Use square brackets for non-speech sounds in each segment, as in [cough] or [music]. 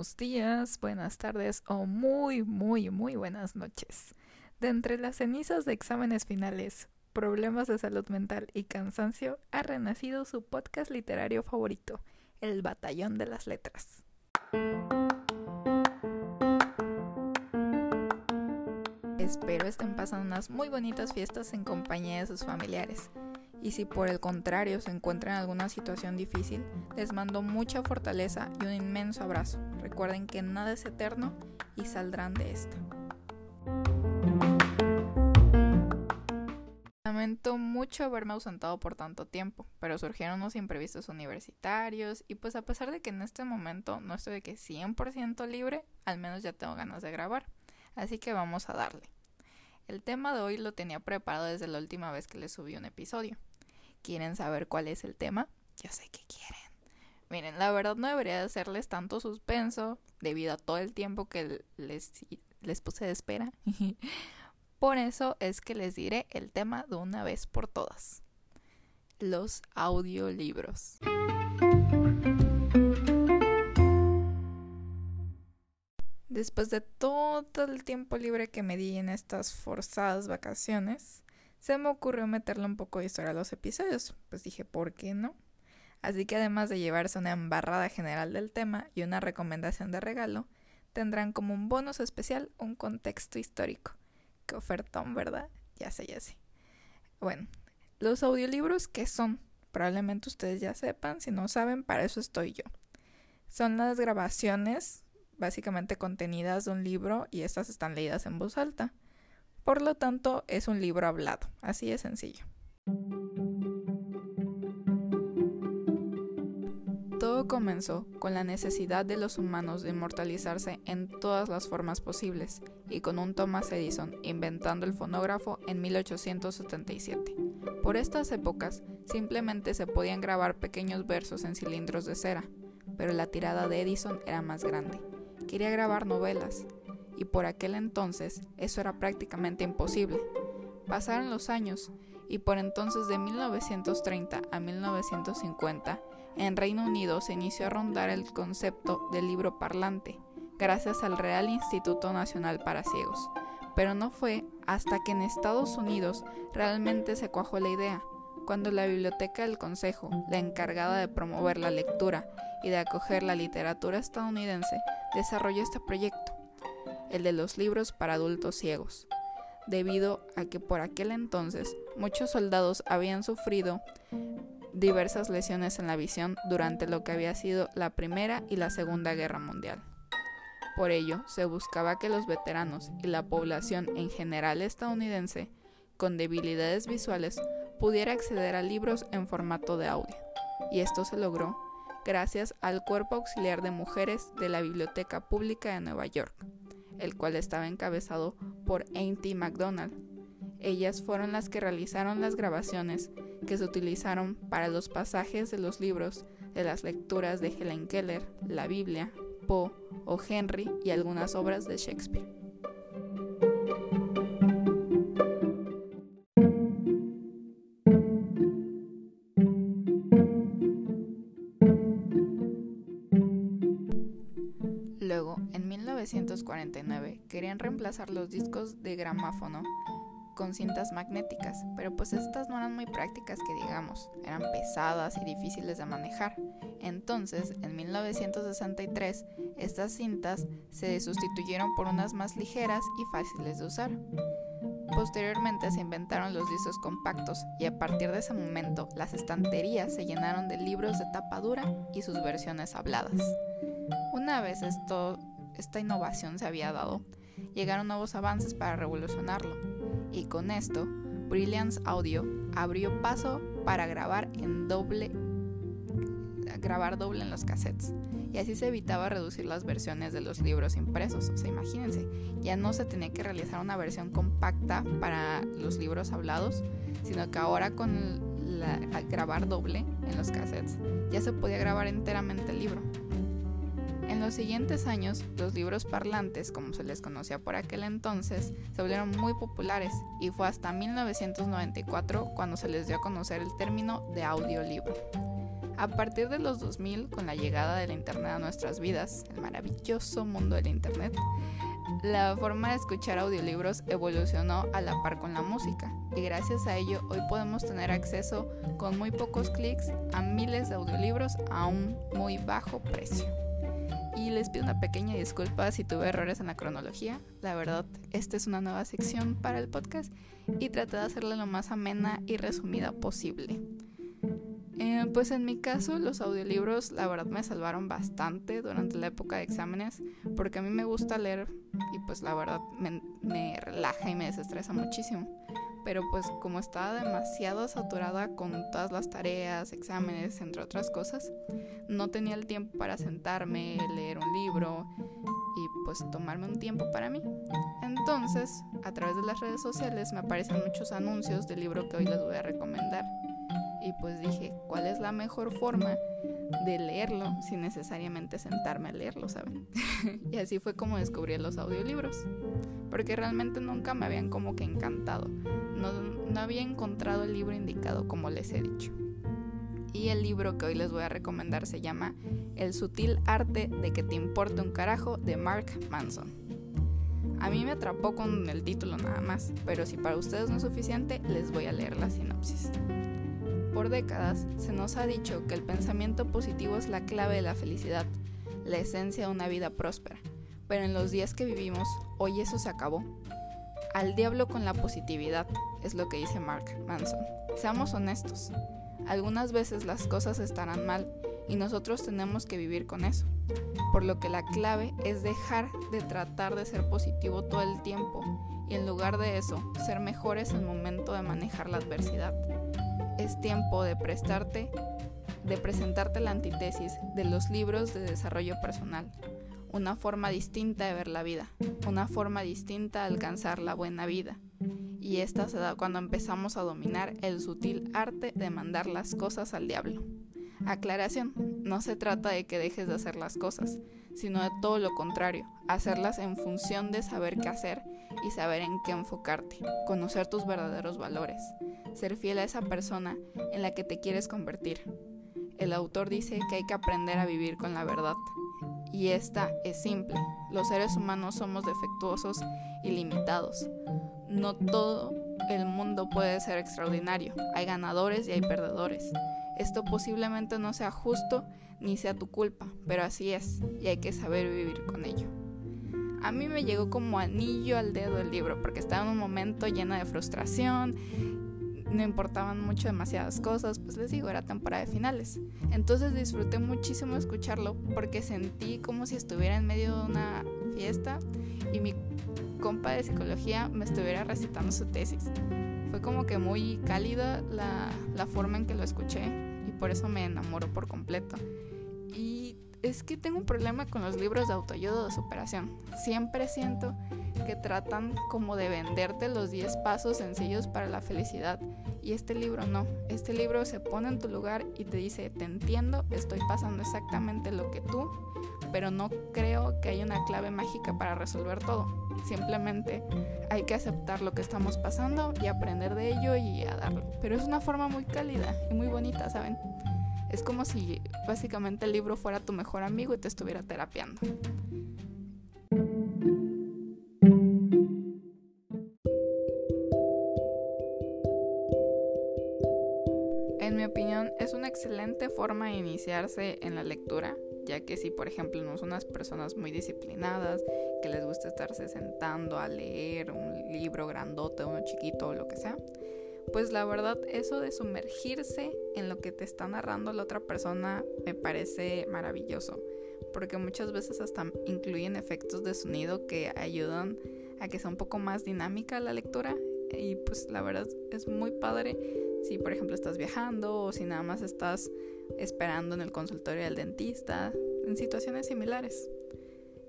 buenos días, buenas tardes o muy, muy, muy buenas noches. De entre las cenizas de exámenes finales, problemas de salud mental y cansancio, ha renacido su podcast literario favorito, El Batallón de las Letras. Espero estén pasando unas muy bonitas fiestas en compañía de sus familiares. Y si por el contrario se encuentran en alguna situación difícil, les mando mucha fortaleza y un inmenso abrazo. Recuerden que nada es eterno y saldrán de esta. Lamento mucho haberme ausentado por tanto tiempo, pero surgieron unos imprevistos universitarios y pues a pesar de que en este momento no estoy de que 100% libre, al menos ya tengo ganas de grabar. Así que vamos a darle. El tema de hoy lo tenía preparado desde la última vez que les subí un episodio. ¿Quieren saber cuál es el tema? Yo sé que quieren. Miren, la verdad no debería hacerles tanto suspenso debido a todo el tiempo que les, les puse de espera. [laughs] por eso es que les diré el tema de una vez por todas. Los audiolibros. Después de todo el tiempo libre que me di en estas forzadas vacaciones, se me ocurrió meterle un poco de historia a los episodios. Pues dije, ¿por qué no? Así que además de llevarse una embarrada general del tema y una recomendación de regalo, tendrán como un bonus especial un contexto histórico. Qué ofertón, ¿verdad? Ya sé, ya sé. Bueno, los audiolibros, ¿qué son? Probablemente ustedes ya sepan, si no saben, para eso estoy yo. Son las grabaciones básicamente contenidas de un libro y estas están leídas en voz alta. Por lo tanto, es un libro hablado, así de sencillo. Comenzó con la necesidad de los humanos de inmortalizarse en todas las formas posibles y con un Thomas Edison inventando el fonógrafo en 1877. Por estas épocas simplemente se podían grabar pequeños versos en cilindros de cera, pero la tirada de Edison era más grande. Quería grabar novelas, y por aquel entonces eso era prácticamente imposible. Pasaron los años y por entonces de 1930 a 1950 en Reino Unido se inició a rondar el concepto del libro parlante, gracias al Real Instituto Nacional para Ciegos. Pero no fue hasta que en Estados Unidos realmente se cuajó la idea, cuando la Biblioteca del Consejo, la encargada de promover la lectura y de acoger la literatura estadounidense, desarrolló este proyecto el de los libros para adultos ciegos, debido a que por aquel entonces muchos soldados habían sufrido diversas lesiones en la visión durante lo que había sido la Primera y la Segunda Guerra Mundial. Por ello, se buscaba que los veteranos y la población en general estadounidense con debilidades visuales pudiera acceder a libros en formato de audio, y esto se logró gracias al Cuerpo Auxiliar de Mujeres de la Biblioteca Pública de Nueva York, el cual estaba encabezado por Auntie MacDonald. Ellas fueron las que realizaron las grabaciones que se utilizaron para los pasajes de los libros de las lecturas de Helen Keller, la Biblia, Poe o Henry y algunas obras de Shakespeare. Luego, en 1949, querían reemplazar los discos de gramáfono con cintas magnéticas, pero pues estas no eran muy prácticas que digamos, eran pesadas y difíciles de manejar. Entonces, en 1963, estas cintas se sustituyeron por unas más ligeras y fáciles de usar. Posteriormente se inventaron los discos compactos y a partir de ese momento las estanterías se llenaron de libros de tapa dura y sus versiones habladas. Una vez esto, esta innovación se había dado, llegaron nuevos avances para revolucionarlo, y con esto, Brilliance Audio abrió paso para grabar en doble grabar doble en los cassettes y así se evitaba reducir las versiones de los libros impresos. O sea, imagínense, ya no se tenía que realizar una versión compacta para los libros hablados, sino que ahora con grabar doble en los cassettes ya se podía grabar enteramente el libro. En los siguientes años, los libros parlantes, como se les conocía por aquel entonces, se volvieron muy populares y fue hasta 1994 cuando se les dio a conocer el término de audiolibro. A partir de los 2000, con la llegada del Internet a nuestras vidas, el maravilloso mundo del Internet, la forma de escuchar audiolibros evolucionó a la par con la música y gracias a ello hoy podemos tener acceso con muy pocos clics a miles de audiolibros a un muy bajo precio. Y les pido una pequeña disculpa si tuve errores en la cronología. La verdad, esta es una nueva sección para el podcast y traté de hacerla lo más amena y resumida posible. Eh, pues en mi caso los audiolibros la verdad me salvaron bastante durante la época de exámenes porque a mí me gusta leer y pues la verdad me, me relaja y me desestresa muchísimo. Pero pues como estaba demasiado saturada con todas las tareas, exámenes, entre otras cosas, no tenía el tiempo para sentarme, leer un libro y pues tomarme un tiempo para mí. Entonces, a través de las redes sociales me aparecen muchos anuncios del libro que hoy les voy a recomendar y pues dije, ¿cuál es la mejor forma de leerlo sin necesariamente sentarme a leerlo, ¿saben? [laughs] y así fue como descubrí los audiolibros, porque realmente nunca me habían como que encantado, no, no había encontrado el libro indicado como les he dicho. Y el libro que hoy les voy a recomendar se llama El sutil arte de que te importe un carajo de Mark Manson. A mí me atrapó con el título nada más, pero si para ustedes no es suficiente, les voy a leer la sinopsis. Por décadas se nos ha dicho que el pensamiento positivo es la clave de la felicidad, la esencia de una vida próspera, pero en los días que vivimos, hoy eso se acabó. Al diablo con la positividad, es lo que dice Mark Manson. Seamos honestos, algunas veces las cosas estarán mal y nosotros tenemos que vivir con eso, por lo que la clave es dejar de tratar de ser positivo todo el tiempo y en lugar de eso, ser mejores el momento de manejar la adversidad es tiempo de prestarte, de presentarte la antítesis de los libros de desarrollo personal, una forma distinta de ver la vida, una forma distinta de alcanzar la buena vida. Y esta se da cuando empezamos a dominar el sutil arte de mandar las cosas al diablo. Aclaración, no se trata de que dejes de hacer las cosas, sino de todo lo contrario, hacerlas en función de saber qué hacer y saber en qué enfocarte, conocer tus verdaderos valores, ser fiel a esa persona en la que te quieres convertir. El autor dice que hay que aprender a vivir con la verdad. Y esta es simple. Los seres humanos somos defectuosos y limitados. No todo el mundo puede ser extraordinario. Hay ganadores y hay perdedores. Esto posiblemente no sea justo ni sea tu culpa, pero así es y hay que saber vivir con ello. A mí me llegó como anillo al dedo el libro porque estaba en un momento lleno de frustración no importaban mucho demasiadas cosas, pues les digo, era temporada de finales. Entonces disfruté muchísimo escucharlo porque sentí como si estuviera en medio de una fiesta y mi compa de psicología me estuviera recitando su tesis. Fue como que muy cálida la, la forma en que lo escuché y por eso me enamoró por completo. Y es que tengo un problema con los libros de autoayuda de superación. Siempre siento que tratan como de venderte los 10 pasos sencillos para la felicidad. Y este libro no. Este libro se pone en tu lugar y te dice, te entiendo, estoy pasando exactamente lo que tú, pero no creo que haya una clave mágica para resolver todo. Simplemente hay que aceptar lo que estamos pasando y aprender de ello y a darlo. Pero es una forma muy cálida y muy bonita, ¿saben? Es como si básicamente el libro fuera tu mejor amigo y te estuviera terapiando. En mi opinión, es una excelente forma de iniciarse en la lectura, ya que si por ejemplo no son unas personas muy disciplinadas, que les gusta estarse sentando a leer un libro grandote, uno chiquito o lo que sea, pues la verdad eso de sumergirse en lo que te está narrando la otra persona me parece maravilloso, porque muchas veces hasta incluyen efectos de sonido que ayudan a que sea un poco más dinámica la lectura y pues la verdad es muy padre si por ejemplo estás viajando o si nada más estás esperando en el consultorio del dentista, en situaciones similares.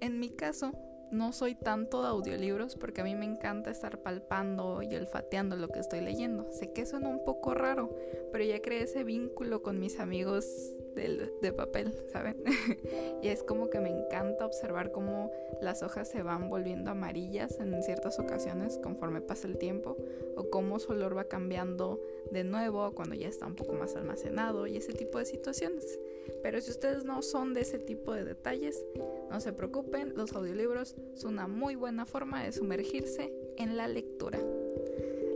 En mi caso, no soy tanto de audiolibros porque a mí me encanta estar palpando y olfateando lo que estoy leyendo. Sé que suena un poco raro, pero ya creé ese vínculo con mis amigos de papel, ¿saben? [laughs] y es como que me encanta observar cómo las hojas se van volviendo amarillas en ciertas ocasiones conforme pasa el tiempo, o cómo su olor va cambiando de nuevo cuando ya está un poco más almacenado y ese tipo de situaciones. Pero si ustedes no son de ese tipo de detalles, no se preocupen, los audiolibros son una muy buena forma de sumergirse en la lectura.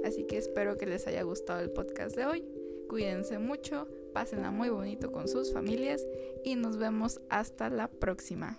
Así que espero que les haya gustado el podcast de hoy. Cuídense mucho, pásenla muy bonito con sus familias y nos vemos hasta la próxima.